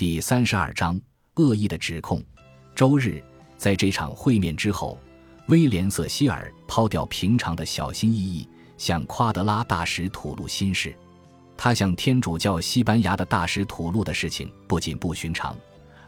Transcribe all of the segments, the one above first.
第三十二章恶意的指控。周日，在这场会面之后，威廉·瑟希尔抛掉平常的小心翼翼，向夸德拉大使吐露心事。他向天主教西班牙的大使吐露的事情不仅不寻常，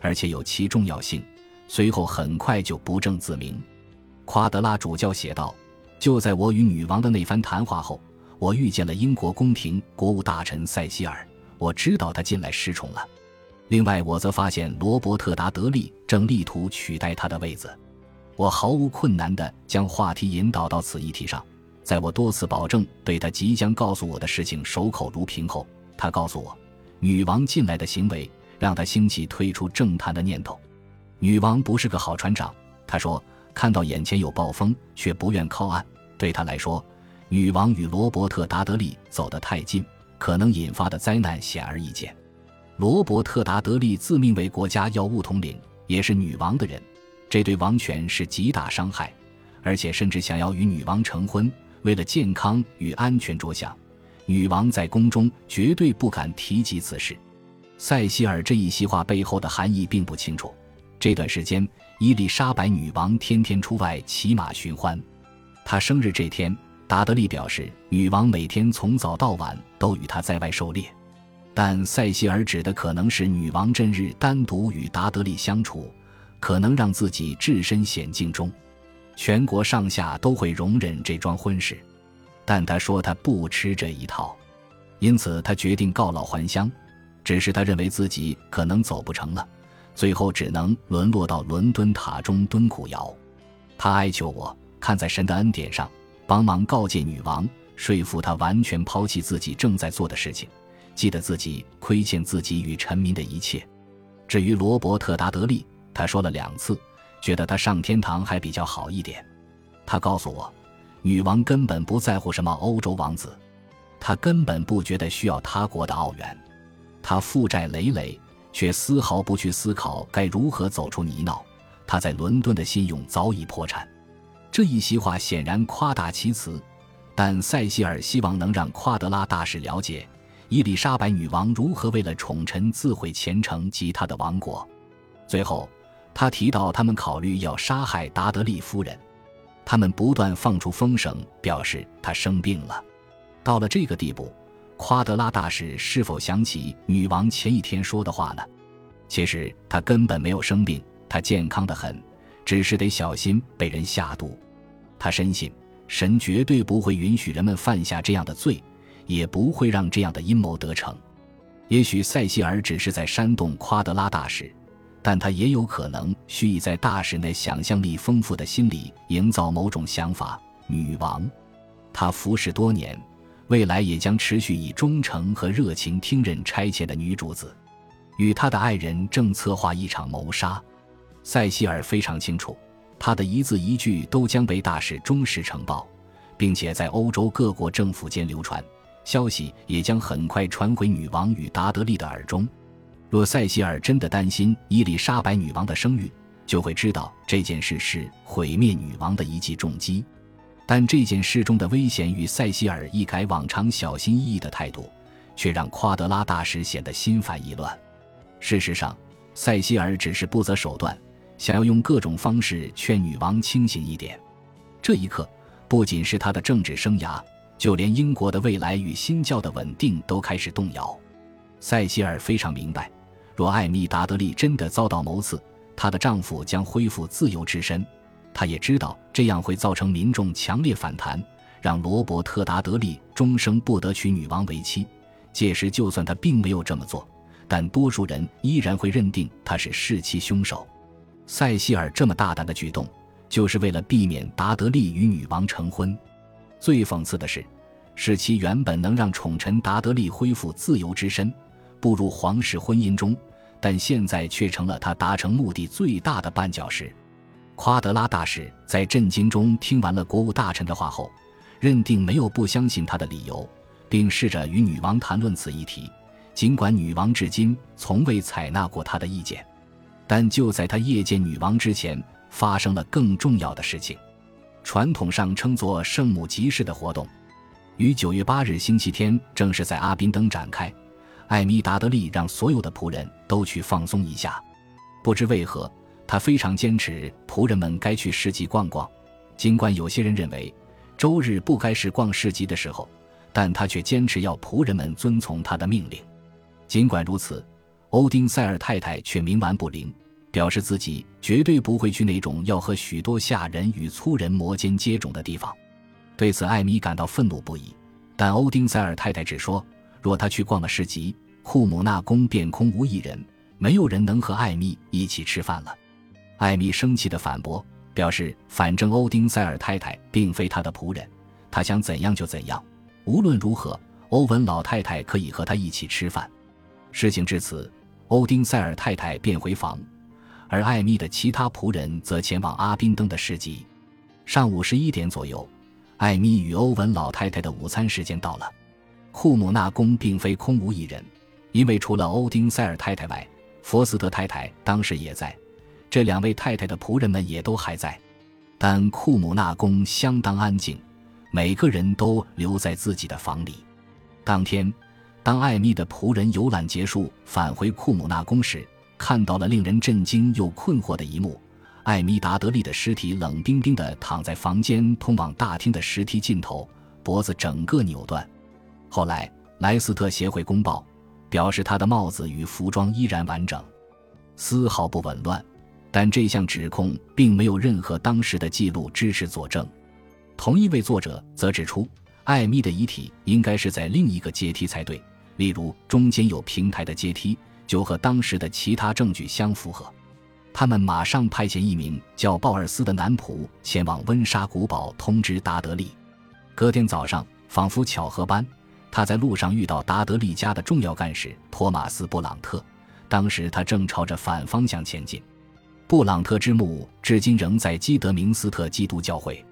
而且有其重要性。随后很快就不证自明。夸德拉主教写道：“就在我与女王的那番谈话后，我遇见了英国宫廷国务大臣塞西尔。我知道他近来失宠了。另外，我则发现罗伯特·达德利正力图取代他的位子。我毫无困难地将话题引导到此议题上。在我多次保证对他即将告诉我的事情守口如瓶后，他告诉我，女王近来的行为让他兴起退出政坛的念头。女王不是个好船长，他说。”看到眼前有暴风，却不愿靠岸，对他来说，女王与罗伯特·达德利走得太近，可能引发的灾难显而易见。罗伯特·达德利自命为国家药物统领，也是女王的人，这对王权是极大伤害，而且甚至想要与女王成婚。为了健康与安全着想，女王在宫中绝对不敢提及此事。塞西尔这一席话背后的含义并不清楚。这段时间。伊丽莎白女王天天出外骑马寻欢。她生日这天，达德利表示，女王每天从早到晚都与他在外狩猎。但塞西尔指的可能是女王这日单独与达德利相处，可能让自己置身险境中。全国上下都会容忍这桩婚事，但他说他不吃这一套，因此他决定告老还乡。只是他认为自己可能走不成了。最后只能沦落到伦敦塔中蹲苦窑。他哀求我看在神的恩典上，帮忙告诫女王，说服她完全抛弃自己正在做的事情，记得自己亏欠自己与臣民的一切。至于罗伯特·达德利，他说了两次，觉得他上天堂还比较好一点。他告诉我，女王根本不在乎什么欧洲王子，她根本不觉得需要他国的澳元，他负债累累。却丝毫不去思考该如何走出泥淖。他在伦敦的信用早已破产。这一席话显然夸大其词，但塞西尔希望能让夸德拉大使了解伊丽莎白女王如何为了宠臣自毁前程及他的王国。最后，他提到他们考虑要杀害达德利夫人，他们不断放出风声，表示她生病了。到了这个地步。夸德拉大使是否想起女王前一天说的话呢？其实他根本没有生病，他健康的很，只是得小心被人下毒。他深信神绝对不会允许人们犯下这样的罪，也不会让这样的阴谋得逞。也许塞西尔只是在煽动夸德拉大使，但他也有可能蓄意在大使那想象力丰富的心里营造某种想法。女王，她服侍多年。未来也将持续以忠诚和热情听任差遣的女主子，与她的爱人正策划一场谋杀。塞西尔非常清楚，他的一字一句都将被大使忠实呈报，并且在欧洲各国政府间流传，消息也将很快传回女王与达德利的耳中。若塞西尔真的担心伊丽莎白女王的声誉，就会知道这件事是毁灭女王的一记重击。但这件事中的危险与塞西尔一改往常小心翼翼的态度，却让夸德拉大使显得心烦意乱。事实上，塞西尔只是不择手段，想要用各种方式劝女王清醒一点。这一刻，不仅是他的政治生涯，就连英国的未来与新教的稳定都开始动摇。塞西尔非常明白，若艾米达德利真的遭到谋刺，她的丈夫将恢复自由之身。他也知道这样会造成民众强烈反弹，让罗伯特·达德利终生不得娶女王为妻。届时，就算他并没有这么做，但多数人依然会认定他是弑妻凶手。塞西尔这么大胆的举动，就是为了避免达德利与女王成婚。最讽刺的是，使其原本能让宠臣达德利恢复自由之身，步入皇室婚姻中，但现在却成了他达成目的最大的绊脚石。夸德拉大使在震惊中听完了国务大臣的话后，认定没有不相信他的理由，并试着与女王谈论此议题。尽管女王至今从未采纳过他的意见，但就在他夜见女王之前，发生了更重要的事情。传统上称作圣母集市的活动，于九月八日星期天正式在阿宾登展开。艾米达德利让所有的仆人都去放松一下。不知为何，他非常坚持仆人们该去市集逛逛，尽管有些人认为周日不该是逛市集的时候，但他却坚持要仆人们遵从他的命令。尽管如此，欧丁塞尔太太却冥顽不灵，表示自己绝对不会去那种要和许多下人与粗人摩肩接踵的地方。对此，艾米感到愤怒不已。但欧丁塞尔太太只说：“若他去逛了市集，库姆纳宫便空无一人，没有人能和艾米一起吃饭了。”艾米生气地反驳，表示：“反正欧丁塞尔太太并非他的仆人，他想怎样就怎样。无论如何，欧文老太太可以和他一起吃饭。”事情至此，欧丁塞尔太太便回房，而艾米的其他仆人则前往阿宾登的市集。上午十一点左右。艾米与欧文老太太的午餐时间到了，库姆纳宫并非空无一人，因为除了欧丁塞尔太太外，佛斯特太太当时也在，这两位太太的仆人们也都还在。但库姆纳宫相当安静，每个人都留在自己的房里。当天，当艾米的仆人游览结束返回库姆纳宫时，看到了令人震惊又困惑的一幕。艾米达德利的尸体冷冰冰地躺在房间通往大厅的石梯尽头，脖子整个扭断。后来，莱斯特协会公报表示，他的帽子与服装依然完整，丝毫不紊乱。但这项指控并没有任何当时的记录支持佐证。同一位作者则指出，艾米的遗体应该是在另一个阶梯才对，例如中间有平台的阶梯，就和当时的其他证据相符合。他们马上派遣一名叫鲍尔斯的男仆前往温莎古堡通知达德利。隔天早上，仿佛巧合般，他在路上遇到达德利家的重要干事托马斯·布朗特。当时他正朝着反方向前进。布朗特之墓至今仍在基德明斯特基督教会。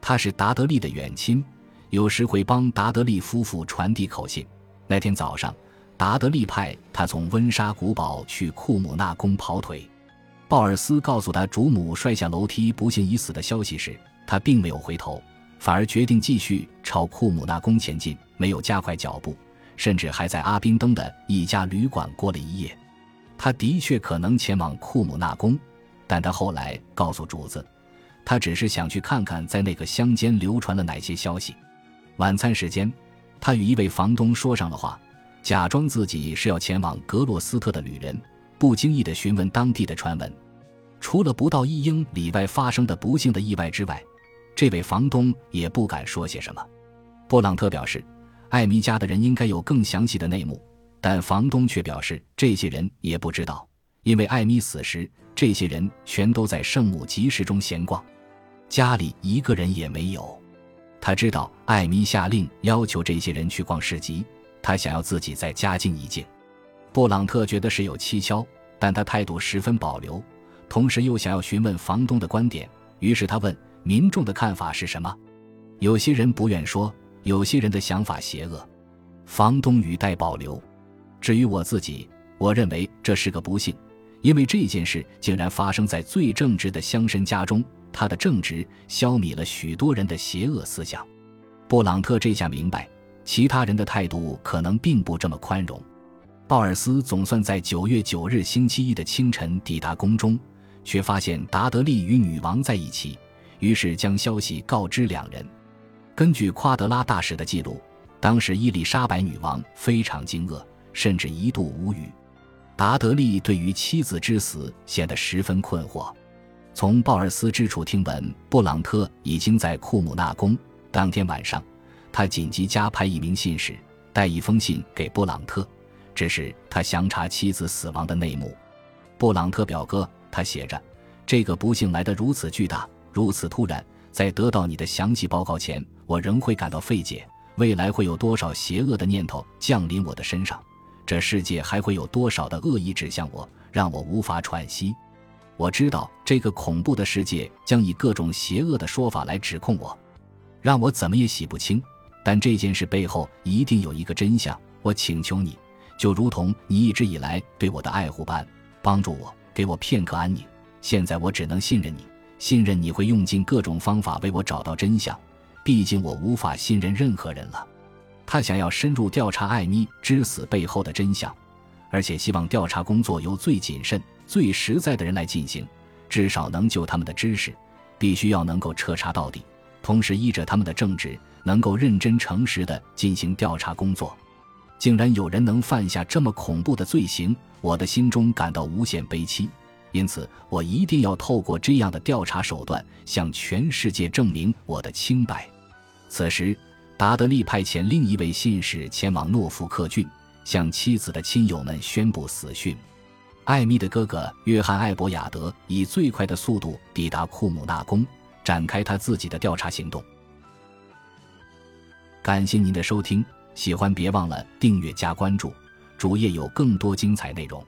他是达德利的远亲，有时会帮达德利夫妇传递口信。那天早上，达德利派他从温莎古堡去库姆纳宫跑腿。鲍尔斯告诉他主母摔下楼梯不幸已死的消息时，他并没有回头，反而决定继续朝库姆纳宫前进，没有加快脚步，甚至还在阿宾登的一家旅馆过了一夜。他的确可能前往库姆纳宫，但他后来告诉主子，他只是想去看看在那个乡间流传了哪些消息。晚餐时间，他与一位房东说上了话，假装自己是要前往格洛斯特的旅人。不经意地询问当地的传闻，除了不到一英里外发生的不幸的意外之外，这位房东也不敢说些什么。布朗特表示，艾米家的人应该有更详细的内幕，但房东却表示这些人也不知道，因为艾米死时，这些人全都在圣母集市中闲逛，家里一个人也没有。他知道艾米下令要求这些人去逛市集，他想要自己在家静一静。布朗特觉得事有蹊跷，但他态度十分保留，同时又想要询问房东的观点。于是他问：“民众的看法是什么？”有些人不愿说，有些人的想法邪恶。房东语带保留。至于我自己，我认为这是个不幸，因为这件事竟然发生在最正直的乡绅家中。他的正直消弭了许多人的邪恶思想。布朗特这下明白，其他人的态度可能并不这么宽容。鲍尔斯总算在九月九日星期一的清晨抵达宫中，却发现达德利与女王在一起，于是将消息告知两人。根据夸德拉大使的记录，当时伊丽莎白女王非常惊愕，甚至一度无语。达德利对于妻子之死显得十分困惑。从鲍尔斯之处听闻，布朗特已经在库姆纳宫。当天晚上，他紧急加派一名信使，带一封信给布朗特。只是他详查妻子死亡的内幕。布朗特表哥，他写着：“这个不幸来得如此巨大，如此突然，在得到你的详细报告前，我仍会感到费解。未来会有多少邪恶的念头降临我的身上？这世界还会有多少的恶意指向我，让我无法喘息？我知道这个恐怖的世界将以各种邪恶的说法来指控我，让我怎么也洗不清。但这件事背后一定有一个真相。我请求你。”就如同你一直以来对我的爱护般，帮助我，给我片刻安宁。现在我只能信任你，信任你会用尽各种方法为我找到真相。毕竟我无法信任任何人了。他想要深入调查艾米之死背后的真相，而且希望调查工作由最谨慎、最实在的人来进行，至少能就他们的知识，必须要能够彻查到底，同时依着他们的正直，能够认真诚实的进行调查工作。竟然有人能犯下这么恐怖的罪行，我的心中感到无限悲戚。因此，我一定要透过这样的调查手段，向全世界证明我的清白。此时，达德利派遣另一位信使前往诺福克郡，向妻子的亲友们宣布死讯。艾米的哥哥约翰·艾伯亚德以最快的速度抵达库姆纳宫，展开他自己的调查行动。感谢您的收听。喜欢别忘了订阅加关注，主页有更多精彩内容。